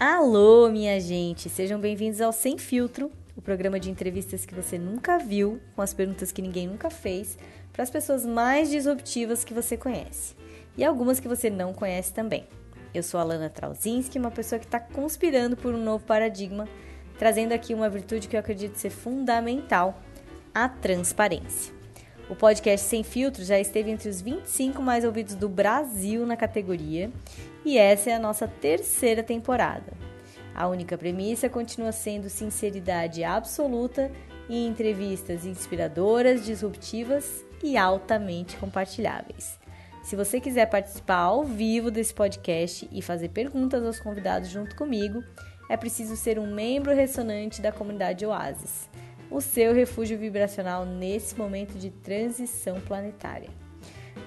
Alô, minha gente! Sejam bem-vindos ao Sem Filtro, o programa de entrevistas que você nunca viu, com as perguntas que ninguém nunca fez, para as pessoas mais disruptivas que você conhece e algumas que você não conhece também. Eu sou a Lana Trauzinski, uma pessoa que está conspirando por um novo paradigma, trazendo aqui uma virtude que eu acredito ser fundamental: a transparência. O podcast Sem Filtro já esteve entre os 25 mais ouvidos do Brasil na categoria e essa é a nossa terceira temporada. A única premissa continua sendo sinceridade absoluta e entrevistas inspiradoras, disruptivas e altamente compartilháveis. Se você quiser participar ao vivo desse podcast e fazer perguntas aos convidados junto comigo, é preciso ser um membro ressonante da comunidade Oasis o seu refúgio vibracional nesse momento de transição planetária.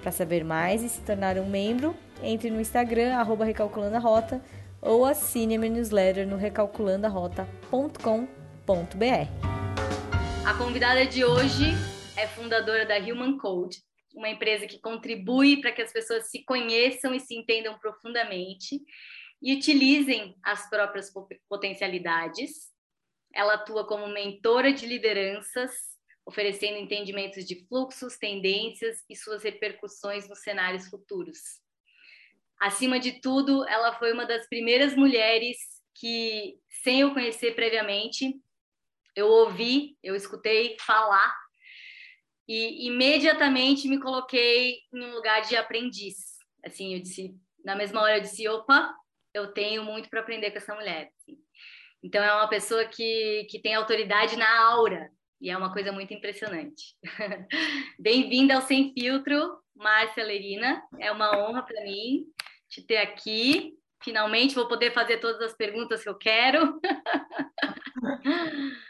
Para saber mais e se tornar um membro, entre no Instagram, arroba Recalculando a Rota, ou assine a minha newsletter no recalculandoarota.com.br. A convidada de hoje é fundadora da Human Code, uma empresa que contribui para que as pessoas se conheçam e se entendam profundamente e utilizem as próprias potencialidades ela atua como mentora de lideranças, oferecendo entendimentos de fluxos, tendências e suas repercussões nos cenários futuros. Acima de tudo, ela foi uma das primeiras mulheres que, sem eu conhecer previamente, eu ouvi, eu escutei falar e imediatamente me coloquei em um lugar de aprendiz. Assim, eu disse, na mesma hora eu disse, opa, eu tenho muito para aprender com essa mulher. Então, é uma pessoa que, que tem autoridade na aura, e é uma coisa muito impressionante. Bem-vinda ao Sem Filtro, Márcia Lerina. É uma honra para mim te ter aqui. Finalmente vou poder fazer todas as perguntas que eu quero.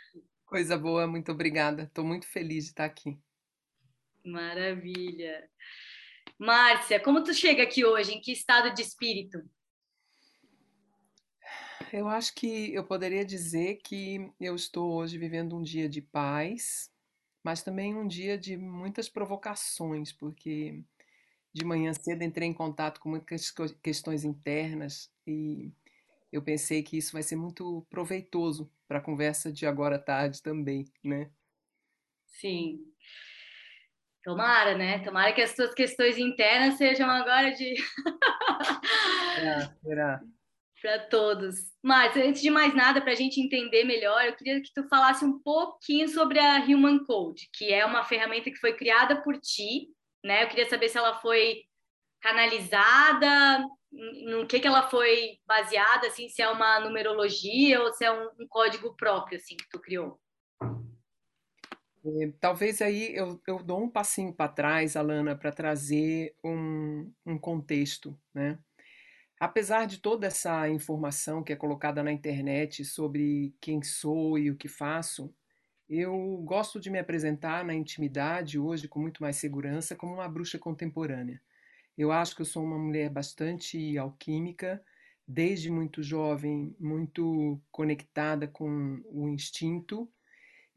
Coisa boa, muito obrigada. Estou muito feliz de estar aqui. Maravilha. Márcia, como tu chega aqui hoje? Em que estado de espírito? eu acho que eu poderia dizer que eu estou hoje vivendo um dia de paz, mas também um dia de muitas provocações, porque de manhã cedo entrei em contato com muitas questões internas e eu pensei que isso vai ser muito proveitoso para a conversa de agora à tarde também, né? Sim. Tomara, né? Tomara que as suas questões internas sejam agora de. será, será para todos. Mas antes de mais nada, para a gente entender melhor, eu queria que tu falasse um pouquinho sobre a Human Code, que é uma ferramenta que foi criada por ti, né? Eu queria saber se ela foi canalizada, no que que ela foi baseada, assim, se é uma numerologia ou se é um, um código próprio, assim, que tu criou. É, talvez aí eu, eu dou um passinho para trás, Alana, para trazer um, um contexto, né? Apesar de toda essa informação que é colocada na internet sobre quem sou e o que faço, eu gosto de me apresentar na intimidade hoje com muito mais segurança como uma bruxa contemporânea. Eu acho que eu sou uma mulher bastante alquímica, desde muito jovem, muito conectada com o instinto,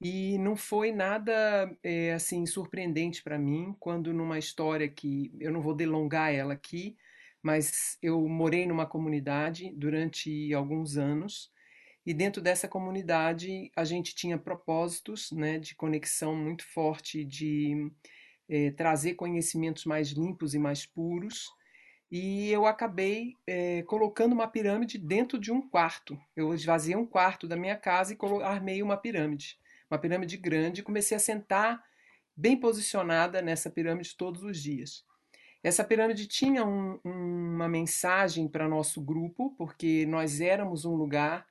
e não foi nada é, assim surpreendente para mim quando numa história que eu não vou delongar ela aqui, mas eu morei numa comunidade durante alguns anos e dentro dessa comunidade a gente tinha propósitos né, de conexão muito forte, de eh, trazer conhecimentos mais limpos e mais puros. E eu acabei eh, colocando uma pirâmide dentro de um quarto. Eu esvaziei um quarto da minha casa e armei uma pirâmide. Uma pirâmide grande e comecei a sentar bem posicionada nessa pirâmide todos os dias. Essa pirâmide tinha um, uma mensagem para nosso grupo, porque nós éramos um lugar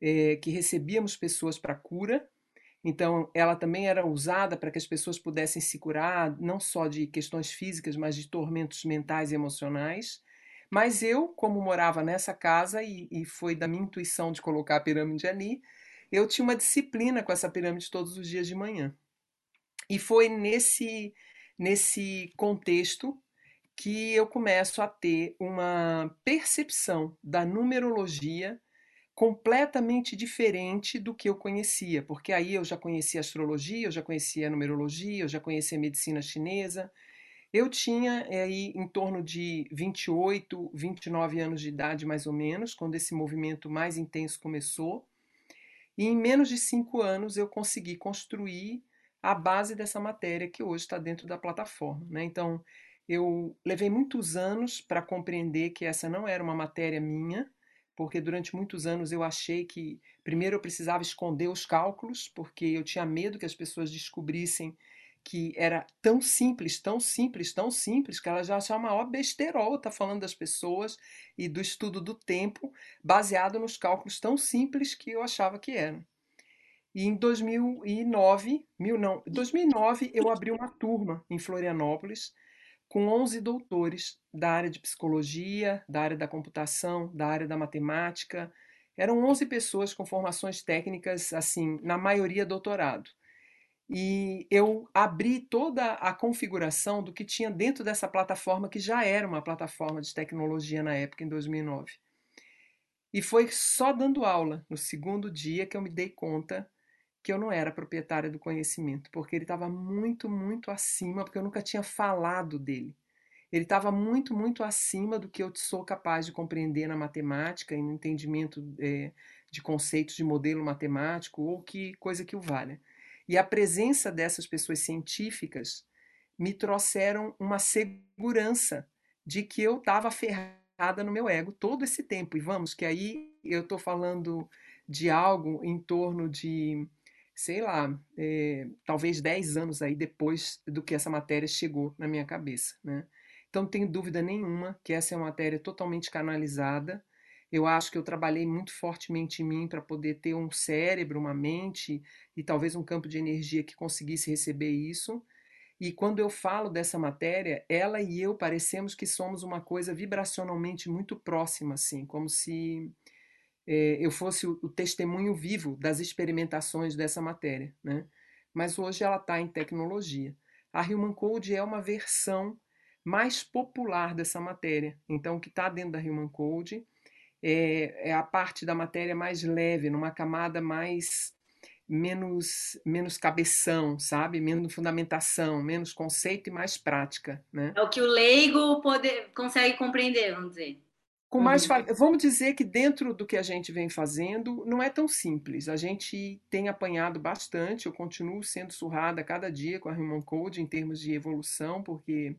é, que recebíamos pessoas para cura. Então, ela também era usada para que as pessoas pudessem se curar, não só de questões físicas, mas de tormentos mentais e emocionais. Mas eu, como morava nessa casa e, e foi da minha intuição de colocar a pirâmide ali, eu tinha uma disciplina com essa pirâmide todos os dias de manhã. E foi nesse, nesse contexto que eu começo a ter uma percepção da numerologia completamente diferente do que eu conhecia, porque aí eu já conhecia astrologia, eu já conhecia numerologia, eu já conhecia medicina chinesa, Eu tinha aí em torno de 28, 29 anos de idade, mais ou menos, quando esse movimento mais intenso começou. E em menos de cinco anos eu consegui construir a base dessa matéria que hoje está dentro da plataforma. Né? Então, eu levei muitos anos para compreender que essa não era uma matéria minha, porque durante muitos anos eu achei que, primeiro, eu precisava esconder os cálculos, porque eu tinha medo que as pessoas descobrissem que era tão simples, tão simples, tão simples, que ela já achava uma maior besterol, tá falando das pessoas e do estudo do tempo, baseado nos cálculos tão simples que eu achava que eram. E em 2009, mil, não, 2009 eu abri uma turma em Florianópolis com 11 doutores da área de psicologia, da área da computação, da área da matemática. Eram 11 pessoas com formações técnicas, assim, na maioria doutorado e eu abri toda a configuração do que tinha dentro dessa plataforma, que já era uma plataforma de tecnologia na época, em 2009. E foi só dando aula, no segundo dia, que eu me dei conta que eu não era proprietária do conhecimento, porque ele estava muito, muito acima, porque eu nunca tinha falado dele. Ele estava muito, muito acima do que eu sou capaz de compreender na matemática e no entendimento é, de conceitos de modelo matemático ou que coisa que o valha. E a presença dessas pessoas científicas me trouxeram uma segurança de que eu estava ferrada no meu ego todo esse tempo. E vamos, que aí eu estou falando de algo em torno de, sei lá, é, talvez 10 anos aí depois do que essa matéria chegou na minha cabeça. Né? Então, não tenho dúvida nenhuma que essa é uma matéria totalmente canalizada eu acho que eu trabalhei muito fortemente em mim para poder ter um cérebro, uma mente e talvez um campo de energia que conseguisse receber isso. E quando eu falo dessa matéria, ela e eu parecemos que somos uma coisa vibracionalmente muito próxima, assim, como se é, eu fosse o, o, testemunho vivo das experimentações dessa matéria, né? Mas hoje ela está em tecnologia. A Human Code é uma versão mais popular dessa matéria. Então, o que está dentro da Human Code é, é a parte da matéria mais leve, numa camada mais menos menos cabeção, sabe? Menos fundamentação, menos conceito e mais prática, né? É o que o leigo pode, consegue compreender, vamos dizer. Com mais uhum. vamos dizer que dentro do que a gente vem fazendo não é tão simples. A gente tem apanhado bastante. Eu continuo sendo surrada cada dia com a Human Code em termos de evolução, porque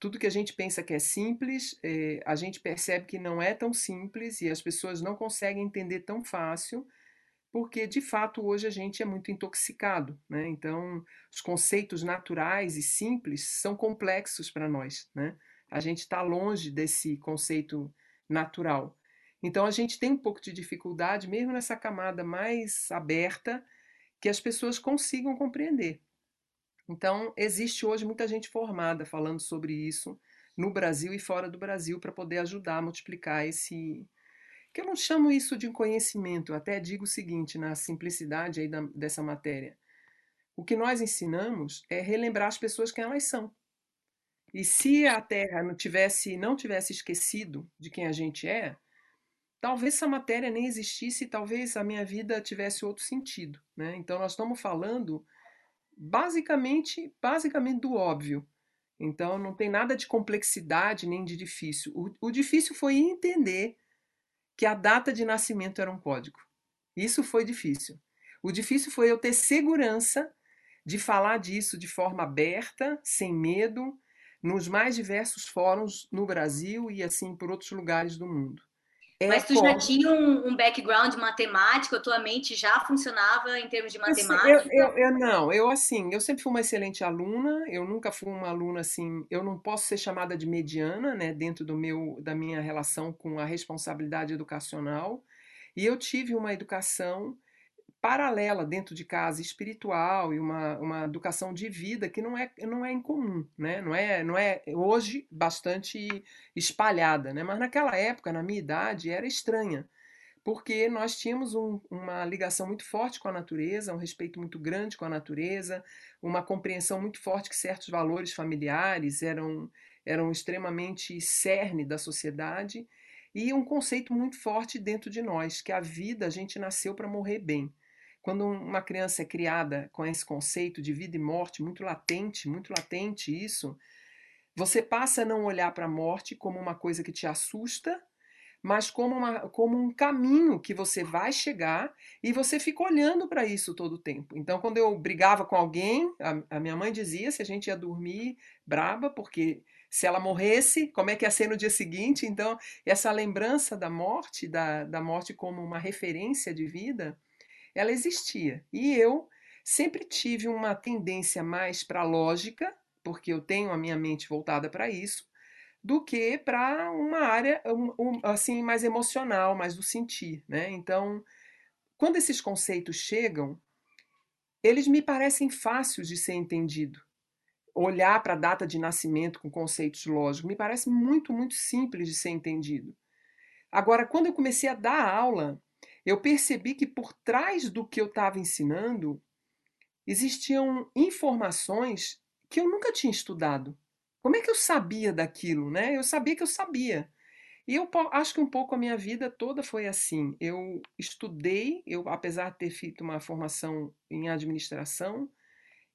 tudo que a gente pensa que é simples, é, a gente percebe que não é tão simples e as pessoas não conseguem entender tão fácil, porque de fato hoje a gente é muito intoxicado. Né? Então, os conceitos naturais e simples são complexos para nós. Né? A gente está longe desse conceito natural. Então, a gente tem um pouco de dificuldade, mesmo nessa camada mais aberta, que as pessoas consigam compreender. Então, existe hoje muita gente formada falando sobre isso no Brasil e fora do Brasil para poder ajudar a multiplicar esse. Que eu não chamo isso de conhecimento, eu até digo o seguinte, na simplicidade aí da, dessa matéria. O que nós ensinamos é relembrar as pessoas quem elas são. E se a Terra não tivesse, não tivesse esquecido de quem a gente é, talvez essa matéria nem existisse, talvez a minha vida tivesse outro sentido. Né? Então, nós estamos falando basicamente, basicamente do óbvio. Então não tem nada de complexidade nem de difícil. O, o difícil foi entender que a data de nascimento era um código. Isso foi difícil. O difícil foi eu ter segurança de falar disso de forma aberta, sem medo, nos mais diversos fóruns no Brasil e assim por outros lugares do mundo. É Mas tu já tinha um, um, background matemático, a tua mente já funcionava em termos de matemática? Eu, eu, eu, não, eu assim, eu sempre fui uma excelente aluna, eu nunca fui uma aluna assim, eu não posso ser chamada de mediana, né, dentro do meu, da minha relação com a responsabilidade educacional, e eu tive uma educação paralela dentro de casa espiritual e uma, uma educação de vida que não é, não é incomum, né? não, é, não é hoje bastante espalhada, né? mas naquela época, na minha idade, era estranha, porque nós tínhamos um, uma ligação muito forte com a natureza, um respeito muito grande com a natureza, uma compreensão muito forte que certos valores familiares eram, eram extremamente cerne da sociedade e um conceito muito forte dentro de nós, que a vida a gente nasceu para morrer bem. Quando uma criança é criada com esse conceito de vida e morte muito latente, muito latente isso, você passa a não olhar para a morte como uma coisa que te assusta, mas como, uma, como um caminho que você vai chegar e você fica olhando para isso todo o tempo. Então, quando eu brigava com alguém, a, a, minha mãe dizia se a gente ia dormir braba, porque se ela morresse, como é que ia ser no dia seguinte? Então, essa lembrança da morte, da, da morte como uma referência de vida, ela existia. E eu sempre tive uma tendência mais para a lógica, porque eu tenho a minha mente voltada para isso, do que para uma área assim mais emocional, mais do sentir, né? Então, quando esses conceitos chegam, eles me parecem fáceis de ser entendido. Olhar para a data de nascimento com conceitos lógicos me parece muito, muito simples de ser entendido. Agora, quando eu comecei a dar aula, eu percebi que por trás do que eu estava ensinando existiam informações que eu nunca tinha estudado. Como é que eu sabia daquilo, né? Eu sabia que eu sabia. E eu acho que um pouco a minha vida toda foi assim. Eu estudei, eu apesar de ter feito uma formação em administração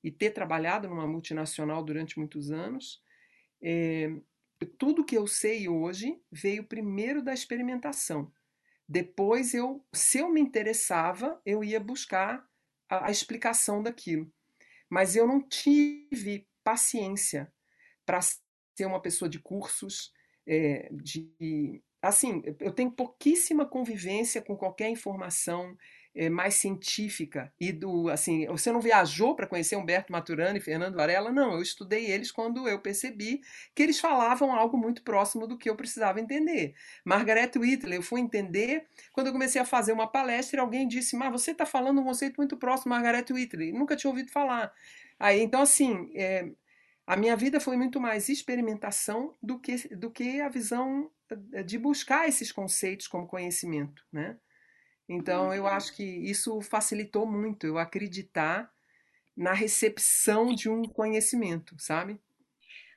e ter trabalhado numa multinacional durante muitos anos, é, tudo que eu sei hoje veio primeiro da experimentação. Depois eu, se eu me interessava, eu ia buscar a, a explicação daquilo. Mas eu não tive paciência para ser uma pessoa de cursos, é, de assim, eu tenho pouquíssima convivência com qualquer informação mais científica e do assim, você não viajou para conhecer Humberto Maturana e Fernando Varela? Não, eu estudei eles quando eu percebi que eles falavam algo muito próximo do que eu precisava entender. Margaret Whitley, eu fui entender quando eu comecei a fazer uma palestra alguém disse: "Mas você está falando um conceito muito próximo Margaret Whitley". Nunca tinha ouvido falar. Aí, então assim, é, a minha vida foi muito mais experimentação do que, do que a visão eh, de buscar esses conceitos como conhecimento, né? Então, eu uhum. acho que isso facilitou muito eu acreditar na recepção de um conhecimento, sabe?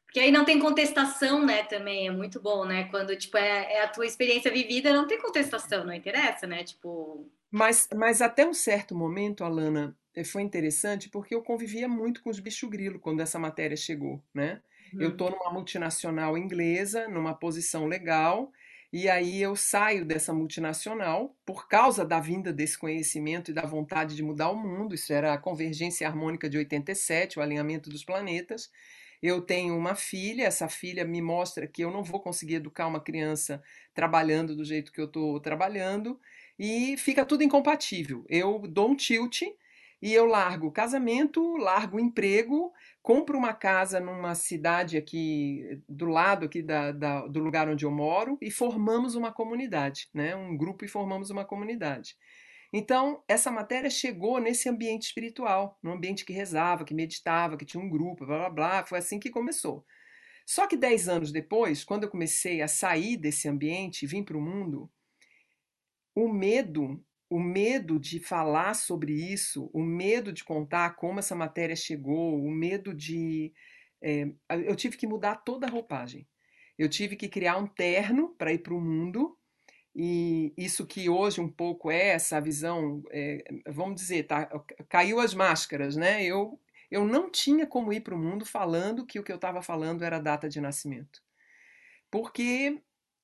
Porque aí não tem contestação, né, também, é muito bom, né? Quando, tipo, é, é a tua experiência vivida, não tem contestação, não interessa, né? Tipo... Mas, mas até um certo momento, Alana, eh, foi interessante porque eu convivia muito com os bicho grilo quando essa matéria chegou, né? Uhum. Eu estou numa multinacional inglesa, numa posição legal, e aí eu saio dessa multinacional por causa da vinda desse conhecimento e da vontade de mudar o mundo. Isso era a convergência harmônica de 87, o alinhamento dos planetas. Eu tenho uma filha, essa filha me mostra que eu não vou conseguir educar uma criança trabalhando do jeito que eu estou trabalhando, e fica tudo incompatível. Eu dou um tilt e eu largo o casamento, largo o emprego, compro uma casa numa cidade aqui do lado aqui da, da, do lugar onde eu moro e formamos uma comunidade, né? Um grupo e formamos uma comunidade. Então, essa matéria chegou nesse ambiente espiritual, num ambiente que rezava, que meditava, que tinha um grupo, blá blá blá. Foi assim que começou. Só que dez anos depois, quando eu comecei a sair desse ambiente e vim para o mundo, o medo o medo de falar sobre isso, o medo de contar como essa matéria chegou, o medo de. É, eu tive que mudar toda a roupagem. Eu tive que criar um terno para ir para o mundo, e isso que hoje um pouco é essa visão, é, vamos dizer, tá, caiu as máscaras, né? Eu, eu não tinha como ir para o mundo falando que o que eu estava falando era data de nascimento. Porque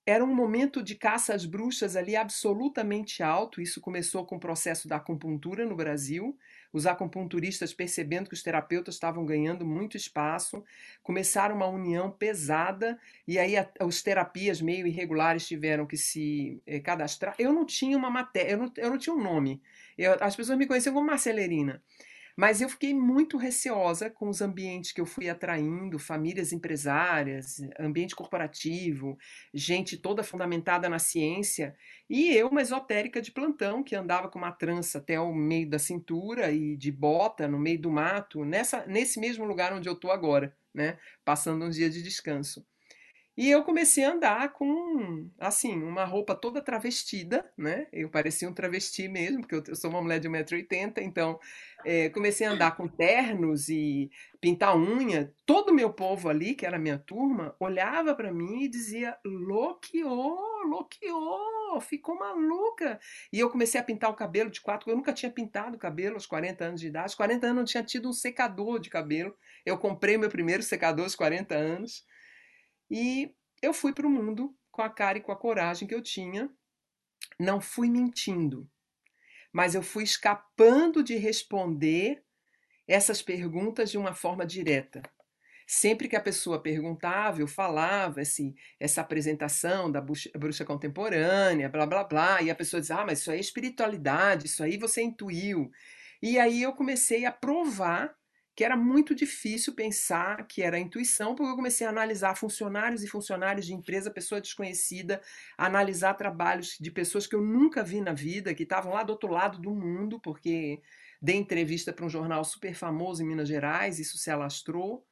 era um momento de caça às bruxas ali absolutamente alto. Isso começou com o processo da acupuntura no Brasil. Os acupunturistas, percebendo que os terapeutas estavam ganhando muito espaço, começaram uma união pesada e aí a, os terapias meio irregulares tiveram que se eh, cadastrar. Eu não tinha uma matéria, eu não, eu não tinha um nome. Eu, as pessoas me conheciam como Marcelerina. Mas eu fiquei muito receosa com os ambientes que eu fui atraindo, famílias empresárias, ambiente corporativo, gente toda fundamentada na ciência, e eu, uma esotérica de plantão, que andava com uma trança até o meio da cintura e de bota no meio do mato, nessa, nesse mesmo lugar onde eu estou agora, né? Passando uns dias de descanso. E eu comecei a andar com, assim, uma roupa toda travestida, né? Eu parecia um travesti mesmo, porque eu sou uma mulher de 1,80m, então é, comecei a andar com ternos e pintar unha. Todo o meu povo ali, que era a minha turma, olhava para mim e dizia: Loqueou, loqueou, ficou maluca. E eu comecei a pintar o cabelo de quatro. Eu nunca tinha pintado o cabelo aos 40 anos de idade. Aos 40 anos não tinha tido um secador de cabelo. Eu comprei meu primeiro secador aos 40 anos. E eu fui para o mundo com a cara e com a coragem que eu tinha. Não fui mentindo, mas eu fui escapando de responder essas perguntas de uma forma direta. Sempre que a pessoa perguntava, eu falava esse, essa apresentação da bruxa, bruxa contemporânea, blá blá blá, e a pessoa dizia: Ah, mas isso aí é espiritualidade, isso aí você intuiu. E aí eu comecei a provar que era muito difícil pensar que era intuição, porque eu comecei a analisar funcionários e funcionários de empresa, pessoa desconhecida, analisar trabalhos de pessoas que eu nunca vi na vida, que estavam lá do outro lado do mundo, porque dei entrevista para um jornal super famoso em Minas Gerais, isso se alastrou.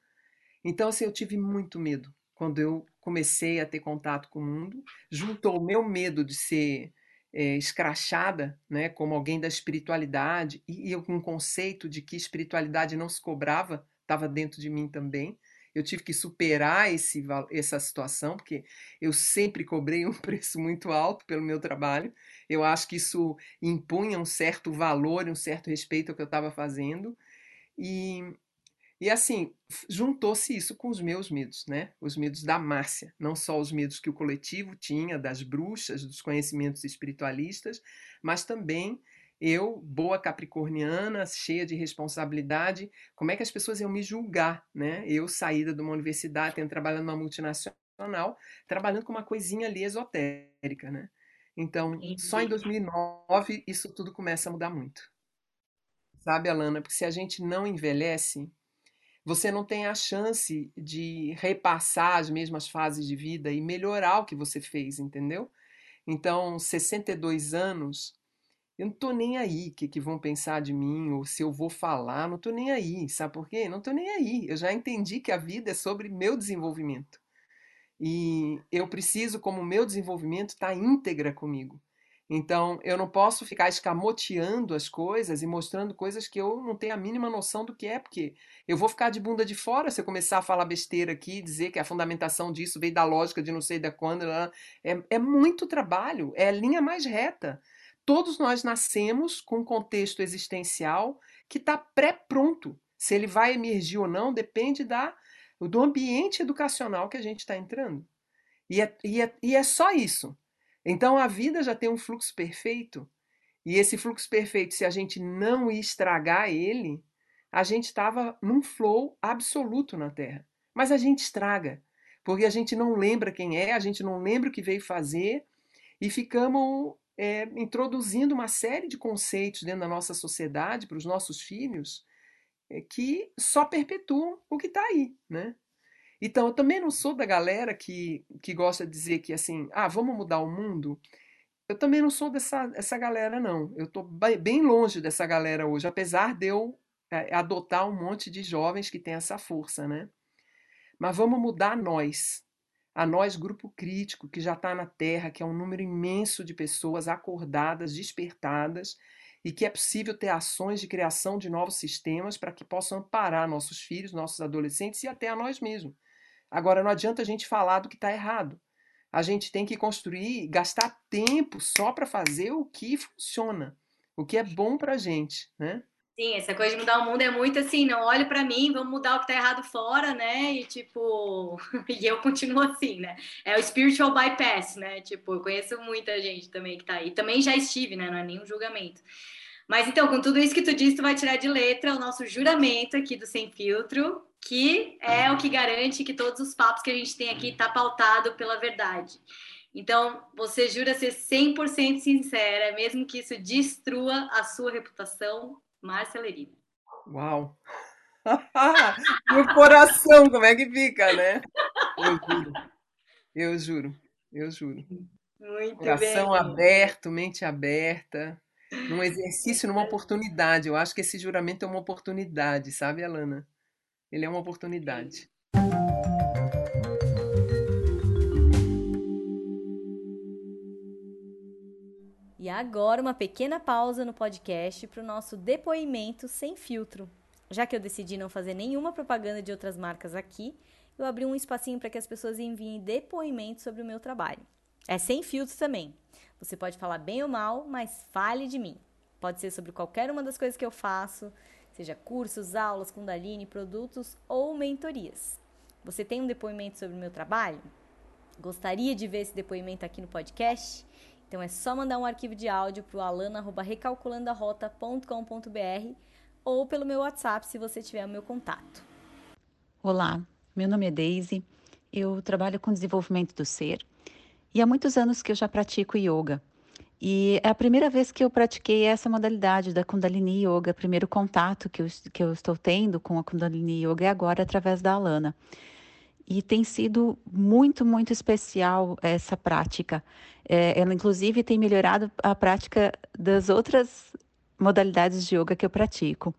Então, assim, eu tive muito medo quando eu comecei a ter contato com o mundo, juntou o meu medo de ser é, escrachada, né, como alguém da espiritualidade, e um conceito de que espiritualidade não se cobrava, estava dentro de mim também. Eu tive que superar esse, essa situação, porque eu sempre cobrei um preço muito alto pelo meu trabalho. Eu acho que isso impunha um certo valor, um certo respeito ao que eu estava fazendo. E e assim, juntou-se isso com os meus medos, né? Os medos da Márcia, não só os medos que o coletivo tinha das bruxas, dos conhecimentos espiritualistas, mas também eu, boa capricorniana, cheia de responsabilidade, como é que as pessoas iam me julgar, né? Eu saída de uma universidade, tendo trabalhando numa multinacional, trabalhando com uma coisinha ali esotérica, né? Então, só em 2009 isso tudo começa a mudar muito. Sabe, Alana? Porque se a gente não envelhece, você não tem a chance de repassar as mesmas fases de vida e melhorar o que você fez, entendeu? Então, 62 anos, eu não tô nem aí o que, que vão pensar de mim, ou se eu vou falar, não tô nem aí, sabe por quê? Não tô nem aí. Eu já entendi que a vida é sobre meu desenvolvimento. E eu preciso, como meu desenvolvimento está íntegra comigo. Então, eu não posso ficar escamoteando as coisas e mostrando coisas que eu não tenho a mínima noção do que é, porque eu vou ficar de bunda de fora se eu começar a falar besteira aqui, dizer que a fundamentação disso veio da lógica de não sei da quando. É, é muito trabalho, é a linha mais reta. Todos nós nascemos com um contexto existencial que está pré-pronto. Se ele vai emergir ou não depende da, do ambiente educacional que a gente está entrando. E é, e, é, e é só isso. Então a vida já tem um fluxo perfeito, e esse fluxo perfeito, se a gente não estragar ele, a gente estava num flow absoluto na Terra. Mas a gente estraga, porque a gente não lembra quem é, a gente não lembra o que veio fazer, e ficamos é, introduzindo uma série de conceitos dentro da nossa sociedade para os nossos filhos é, que só perpetuam o que está aí, né? Então, eu também não sou da galera que, que gosta de dizer que, assim, ah, vamos mudar o mundo. Eu também não sou dessa essa galera, não. Eu estou bem longe dessa galera hoje, apesar de eu é, adotar um monte de jovens que têm essa força, né? Mas vamos mudar nós. A nós, grupo crítico, que já está na Terra, que é um número imenso de pessoas acordadas, despertadas, e que é possível ter ações de criação de novos sistemas para que possam amparar nossos filhos, nossos adolescentes e até a nós mesmos. Agora, não adianta a gente falar do que está errado. A gente tem que construir, gastar tempo só para fazer o que funciona, o que é bom para a gente, né? Sim, essa coisa de mudar o mundo é muito assim, não olhe para mim, vamos mudar o que tá errado fora, né? E tipo, e eu continuo assim, né? É o spiritual bypass, né? Tipo, eu conheço muita gente também que tá aí. Também já estive, né? Não é nenhum julgamento. Mas então, com tudo isso que tu disse, tu vai tirar de letra o nosso juramento aqui do Sem Filtro, que é o que garante que todos os papos que a gente tem aqui tá pautado pela verdade. Então, você jura ser 100% sincera, mesmo que isso destrua a sua reputação, Márcia Lerina. Uau! no coração, como é que fica, né? Eu juro. Eu juro. Eu juro. Muito coração bem. aberto, mente aberta num exercício, numa oportunidade. Eu acho que esse juramento é uma oportunidade, sabe, Alana? Ele é uma oportunidade. E agora uma pequena pausa no podcast para o nosso depoimento sem filtro. Já que eu decidi não fazer nenhuma propaganda de outras marcas aqui, eu abri um espacinho para que as pessoas enviem depoimentos sobre o meu trabalho. É sem filtro também. Você pode falar bem ou mal, mas fale de mim. Pode ser sobre qualquer uma das coisas que eu faço, seja cursos, aulas, Kundalini, produtos ou mentorias. Você tem um depoimento sobre o meu trabalho? Gostaria de ver esse depoimento aqui no podcast? Então é só mandar um arquivo de áudio para o alana.recalculandoarota.com.br ou pelo meu WhatsApp se você tiver o meu contato. Olá, meu nome é Daisy, eu trabalho com desenvolvimento do ser e há muitos anos que eu já pratico yoga. E é a primeira vez que eu pratiquei essa modalidade da Kundalini Yoga, primeiro contato que eu, que eu estou tendo com a Kundalini Yoga é agora através da Alana. E tem sido muito, muito especial essa prática. É, ela, inclusive, tem melhorado a prática das outras modalidades de yoga que eu pratico.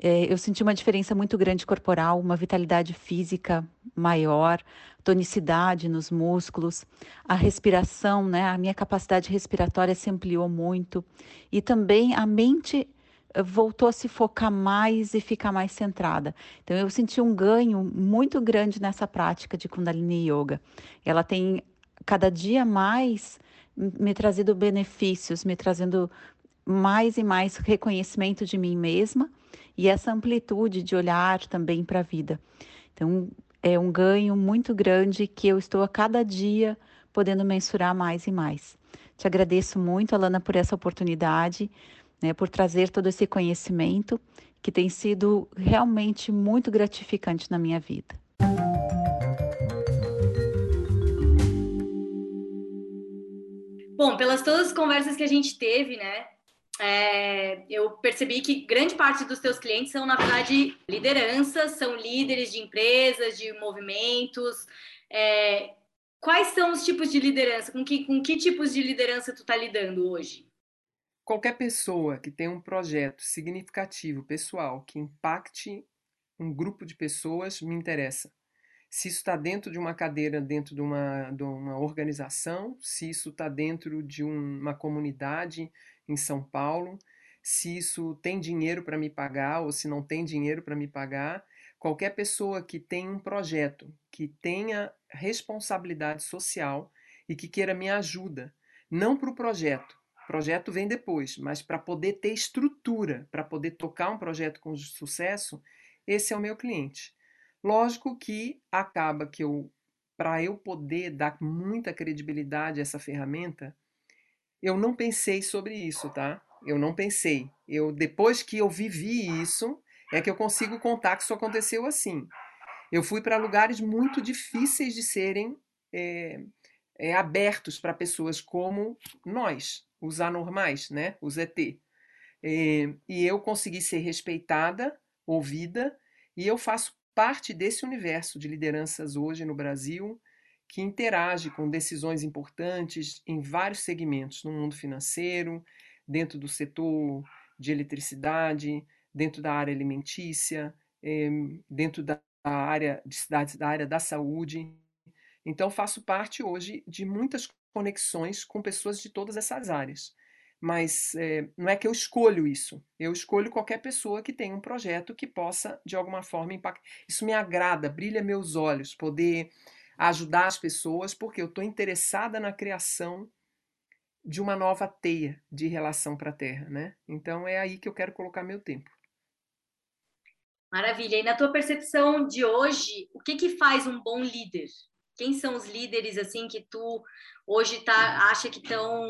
É, eu senti uma diferença muito grande corporal, uma vitalidade física maior, tonicidade nos músculos, a respiração, né? A minha capacidade respiratória se ampliou muito e também a mente eh, voltou a se focar mais e ficar mais centrada. Então eu senti um ganho muito grande nessa prática de Kundalini Yoga. Ela tem cada dia mais me trazido benefícios, me trazendo mais e mais reconhecimento de mim mesma e essa amplitude de olhar também para a vida. Então, é um ganho muito grande que eu estou a cada dia podendo mensurar mais e mais. Te agradeço muito, Alana, por essa oportunidade, né, por trazer todo esse conhecimento que tem sido realmente muito gratificante na minha vida. Bom, pelas todas as conversas que a gente teve, né, é, eu percebi que grande parte dos teus clientes são, na verdade, lideranças, são líderes de empresas, de movimentos. É, quais são os tipos de liderança? Com que, com que tipos de liderança tu está lidando hoje? Qualquer pessoa que tenha um projeto significativo, pessoal, que impacte um grupo de pessoas, me interessa. Se isso está dentro de uma cadeira, dentro de uma, de uma organização, se isso está dentro de um, uma comunidade, em São Paulo, se isso tem dinheiro para me pagar ou se não tem dinheiro para me pagar. Qualquer pessoa que tenha um projeto, que tenha responsabilidade social e que queira me ajuda, não para o projeto, projeto vem depois, mas para poder ter estrutura, para poder tocar um projeto com sucesso, esse é o meu cliente. Lógico que acaba que eu, para eu poder dar muita credibilidade a essa ferramenta, eu não pensei sobre isso, tá? Eu não pensei. Eu depois que eu vivi isso, é que eu consigo contar que isso aconteceu assim. Eu fui para lugares muito difíceis de serem é, é, abertos para pessoas como nós, os anormais, né? Os ET. É, e eu consegui ser respeitada, ouvida, e eu faço parte desse universo de lideranças hoje no Brasil que interage com decisões importantes em vários segmentos, no mundo financeiro, dentro do setor de eletricidade, dentro da área alimentícia, eh, dentro da área de cidades, da área da saúde. Então, faço parte hoje de muitas conexões com pessoas de todas essas áreas. Mas é, não é que eu escolho isso. Eu escolho qualquer pessoa que tenha um projeto que possa, de alguma forma, impactar. Isso me agrada, brilha meus olhos, poder a ajudar as pessoas, porque eu estou interessada na criação de uma nova teia de relação para a Terra, né? Então é aí que eu quero colocar meu tempo. Maravilha. E na tua percepção de hoje, o que que faz um bom líder? Quem são os líderes assim que tu hoje tá acha que estão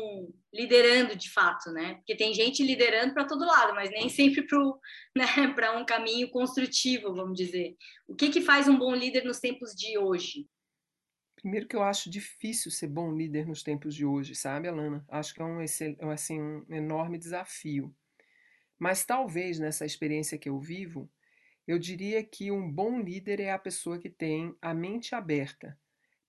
liderando de fato, né? Porque tem gente liderando para todo lado, mas nem sempre para né, para um caminho construtivo, vamos dizer. O que que faz um bom líder nos tempos de hoje? Primeiro que eu acho difícil ser bom líder nos tempos de hoje, sabe, Alana? Acho que é um, assim, um enorme desafio. Mas talvez nessa experiência que eu vivo, eu diria que um bom líder é a pessoa que tem a mente aberta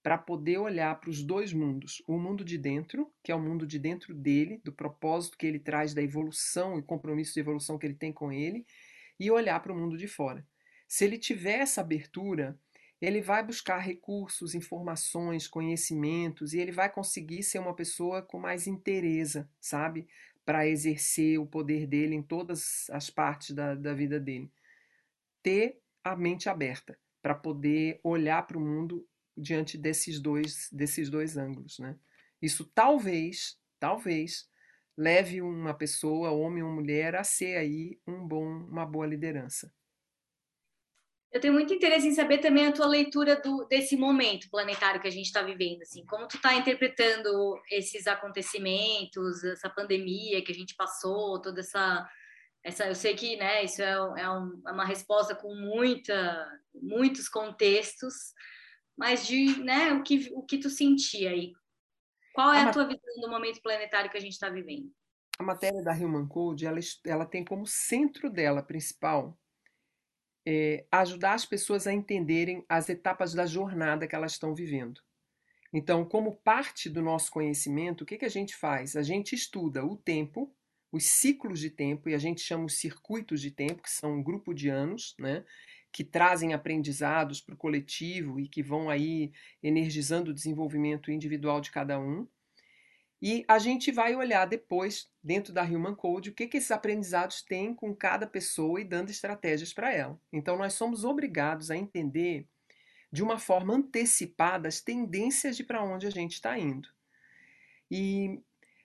para poder olhar para os dois mundos: o mundo de dentro, que é o mundo de dentro dele, do propósito que ele traz, da evolução e compromisso de evolução que ele tem com ele, e olhar para o mundo de fora. Se ele tiver essa abertura, ele vai buscar recursos, informações, conhecimentos e ele vai conseguir ser uma pessoa com mais interesse, sabe? Para exercer o poder dele em todas as partes da, da vida dele. Ter a mente aberta para poder olhar para o mundo diante desses dois, desses dois ângulos, né? Isso talvez, talvez, leve uma pessoa, homem ou mulher, a ser aí um bom, uma boa liderança. Eu tenho muito interesse em saber também a tua leitura do, desse momento planetário que a gente está vivendo, assim, como tu está interpretando esses acontecimentos, essa pandemia que a gente passou, toda essa, essa, eu sei que, né, isso é, é, um, é uma resposta com muita, muitos contextos, mas de, né, o que, o que tu sentia aí? Qual é a, tua visão do momento planetário que a gente está vivendo? A matéria da Human Code, ela, ela tem como centro dela principal é, ajudar as pessoas a entenderem as etapas da jornada que elas estão vivendo. Então, como parte do nosso conhecimento, o que, que a gente faz? A gente estuda o tempo, os ciclos de tempo, e a gente chama os circuitos de tempo, que são um grupo de anos, né, que trazem aprendizados para o coletivo e que vão aí energizando o desenvolvimento individual de cada um. E a gente vai olhar depois, dentro da Human Code, o que, que esses aprendizados têm com cada pessoa e dando estratégias para ela. Então, nós somos obrigados a entender de uma forma antecipada as tendências de para onde a gente está indo. E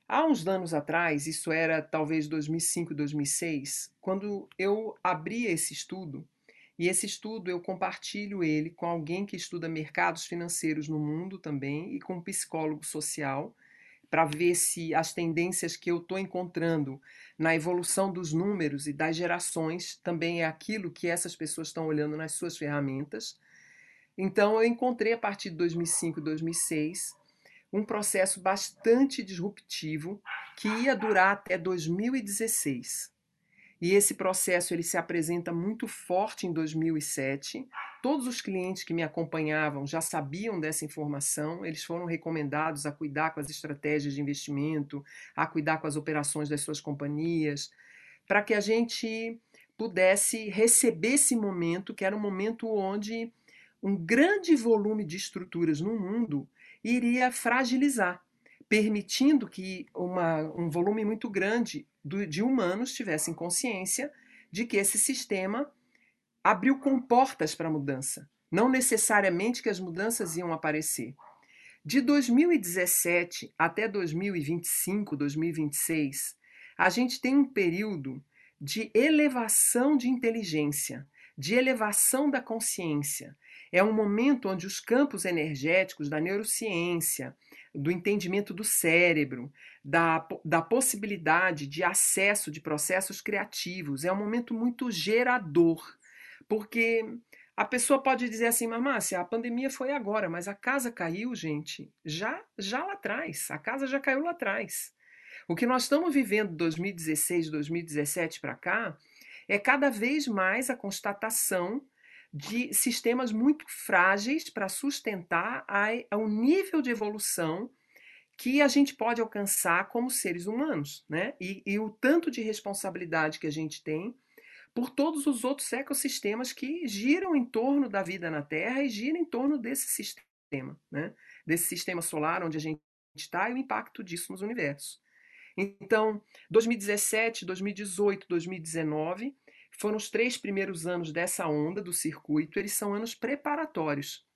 há uns anos atrás, isso era talvez 2005, 2006, quando eu abri esse estudo, e esse estudo eu compartilho ele com alguém que estuda mercados financeiros no mundo também e com um psicólogo social para ver se as tendências que eu estou encontrando na evolução dos números e das gerações também é aquilo que essas pessoas estão olhando nas suas ferramentas. Então, eu encontrei a partir de 2005, 2006, um processo bastante disruptivo que ia durar até 2016. E esse processo ele se apresenta muito forte em 2007. Todos os clientes que me acompanhavam já sabiam dessa informação, eles foram recomendados a cuidar com as estratégias de investimento, a cuidar com as operações das suas companhias, para que a gente pudesse receber esse momento, que era um momento onde um grande volume de estruturas no mundo iria fragilizar, permitindo que uma, um volume muito grande de humanos tivessem consciência de que esse sistema abriu comportas para a mudança. Não necessariamente que as mudanças iam aparecer. De 2017 até 2025, 2026, a gente tem um período de elevação de inteligência, de elevação da consciência. É um momento onde os campos energéticos da neurociência, do entendimento do cérebro, da, da possibilidade de acesso de processos criativos. É um momento muito gerador, porque a pessoa pode dizer assim, mas Márcia, a pandemia foi agora, mas a casa caiu, gente, já, já lá atrás. A casa já caiu lá atrás. O que nós estamos vivendo de 2016, 2017 para cá é cada vez mais a constatação de sistemas muito frágeis para sustentar a, o nível de evolução que a gente pode alcançar como seres humanos, né? E, e, o tanto de responsabilidade que a gente tem por todos os outros ecossistemas que giram em torno da vida na Terra e giram em torno desse sistema, né? Desse sistema solar onde a gente está e o impacto disso nos universos. Então, 2017, 2018, 2019 foram os três primeiros anos dessa onda do circuito, eles são anos preparatórios.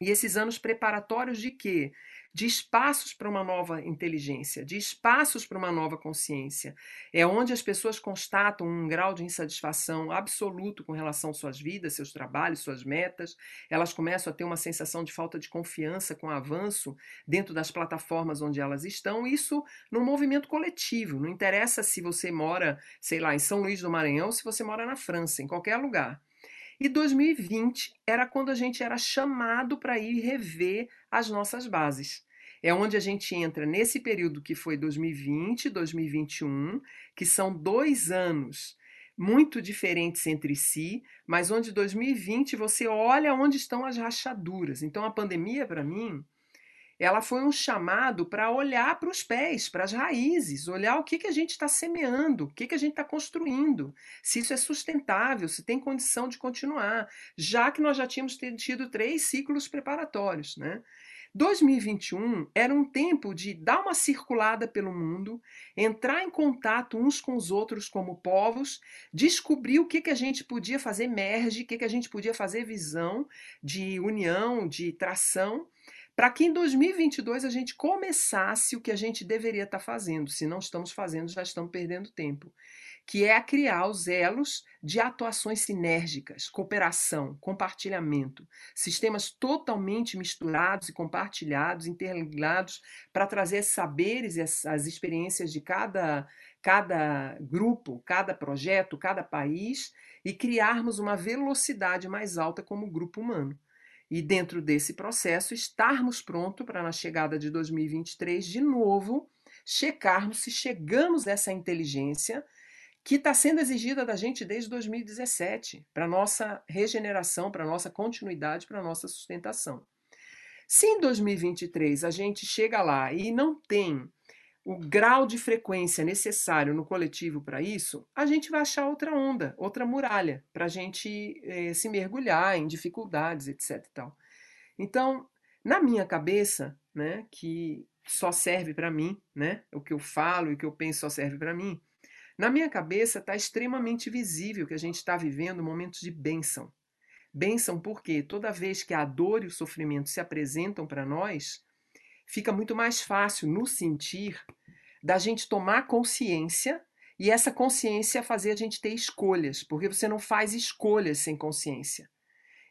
E esses anos preparatórios de quê? De espaços para uma nova inteligência, de espaços para uma nova consciência. É onde as pessoas constatam um grau de insatisfação absoluto com relação às suas vidas, seus trabalhos, suas metas. Elas começam a ter uma sensação de falta de confiança com o avanço dentro das plataformas onde elas estão. Isso num movimento coletivo. Não interessa se você mora, sei lá, em São Luís do Maranhão, se você mora na França, em qualquer lugar. E 2020 era quando a gente era chamado para ir rever as nossas bases. É onde a gente entra nesse período que foi 2020, 2021, que são dois anos muito diferentes entre si, mas onde 2020 você olha onde estão as rachaduras. Então a pandemia, para mim, ela foi um chamado para olhar para os pés, para as raízes, olhar o que, que a gente está semeando, o que, que a gente está construindo, se isso é sustentável, se tem condição de continuar, já que nós já tínhamos tido três ciclos preparatórios. Né? 2021 era um tempo de dar uma circulada pelo mundo, entrar em contato uns com os outros como povos, descobrir o que, que a gente podia fazer merge, o que, que a gente podia fazer visão de união, de tração, para que em 2022 a gente começasse o que a gente deveria estar tá fazendo. Se não estamos fazendo, já estamos perdendo tempo. Que é criar os elos de atuações sinérgicas, cooperação, compartilhamento, sistemas totalmente misturados e compartilhados, interligados, para trazer saberes e as, as experiências de cada, cada grupo, cada projeto, cada país e criarmos uma velocidade mais alta como grupo humano. E dentro desse processo estarmos prontos para na chegada de 2023 de novo checarmos se chegamos nessa inteligência que está sendo exigida da gente desde 2017 para nossa regeneração, para nossa continuidade, para nossa sustentação. Se em 2023 a gente chega lá e não tem o grau de frequência necessário no coletivo para isso, a gente vai achar outra onda, outra muralha, para a gente eh, se mergulhar em dificuldades, etc. Tal. Então, na minha cabeça, né, que só serve para mim, né, o que eu falo e o que eu penso só serve para mim, na minha cabeça está extremamente visível que a gente está vivendo momentos de bênção. Bênção porque toda vez que a dor e o sofrimento se apresentam para nós, fica muito mais fácil no sentir da gente tomar consciência e essa consciência fazer a gente ter escolhas, porque você não faz escolhas sem consciência.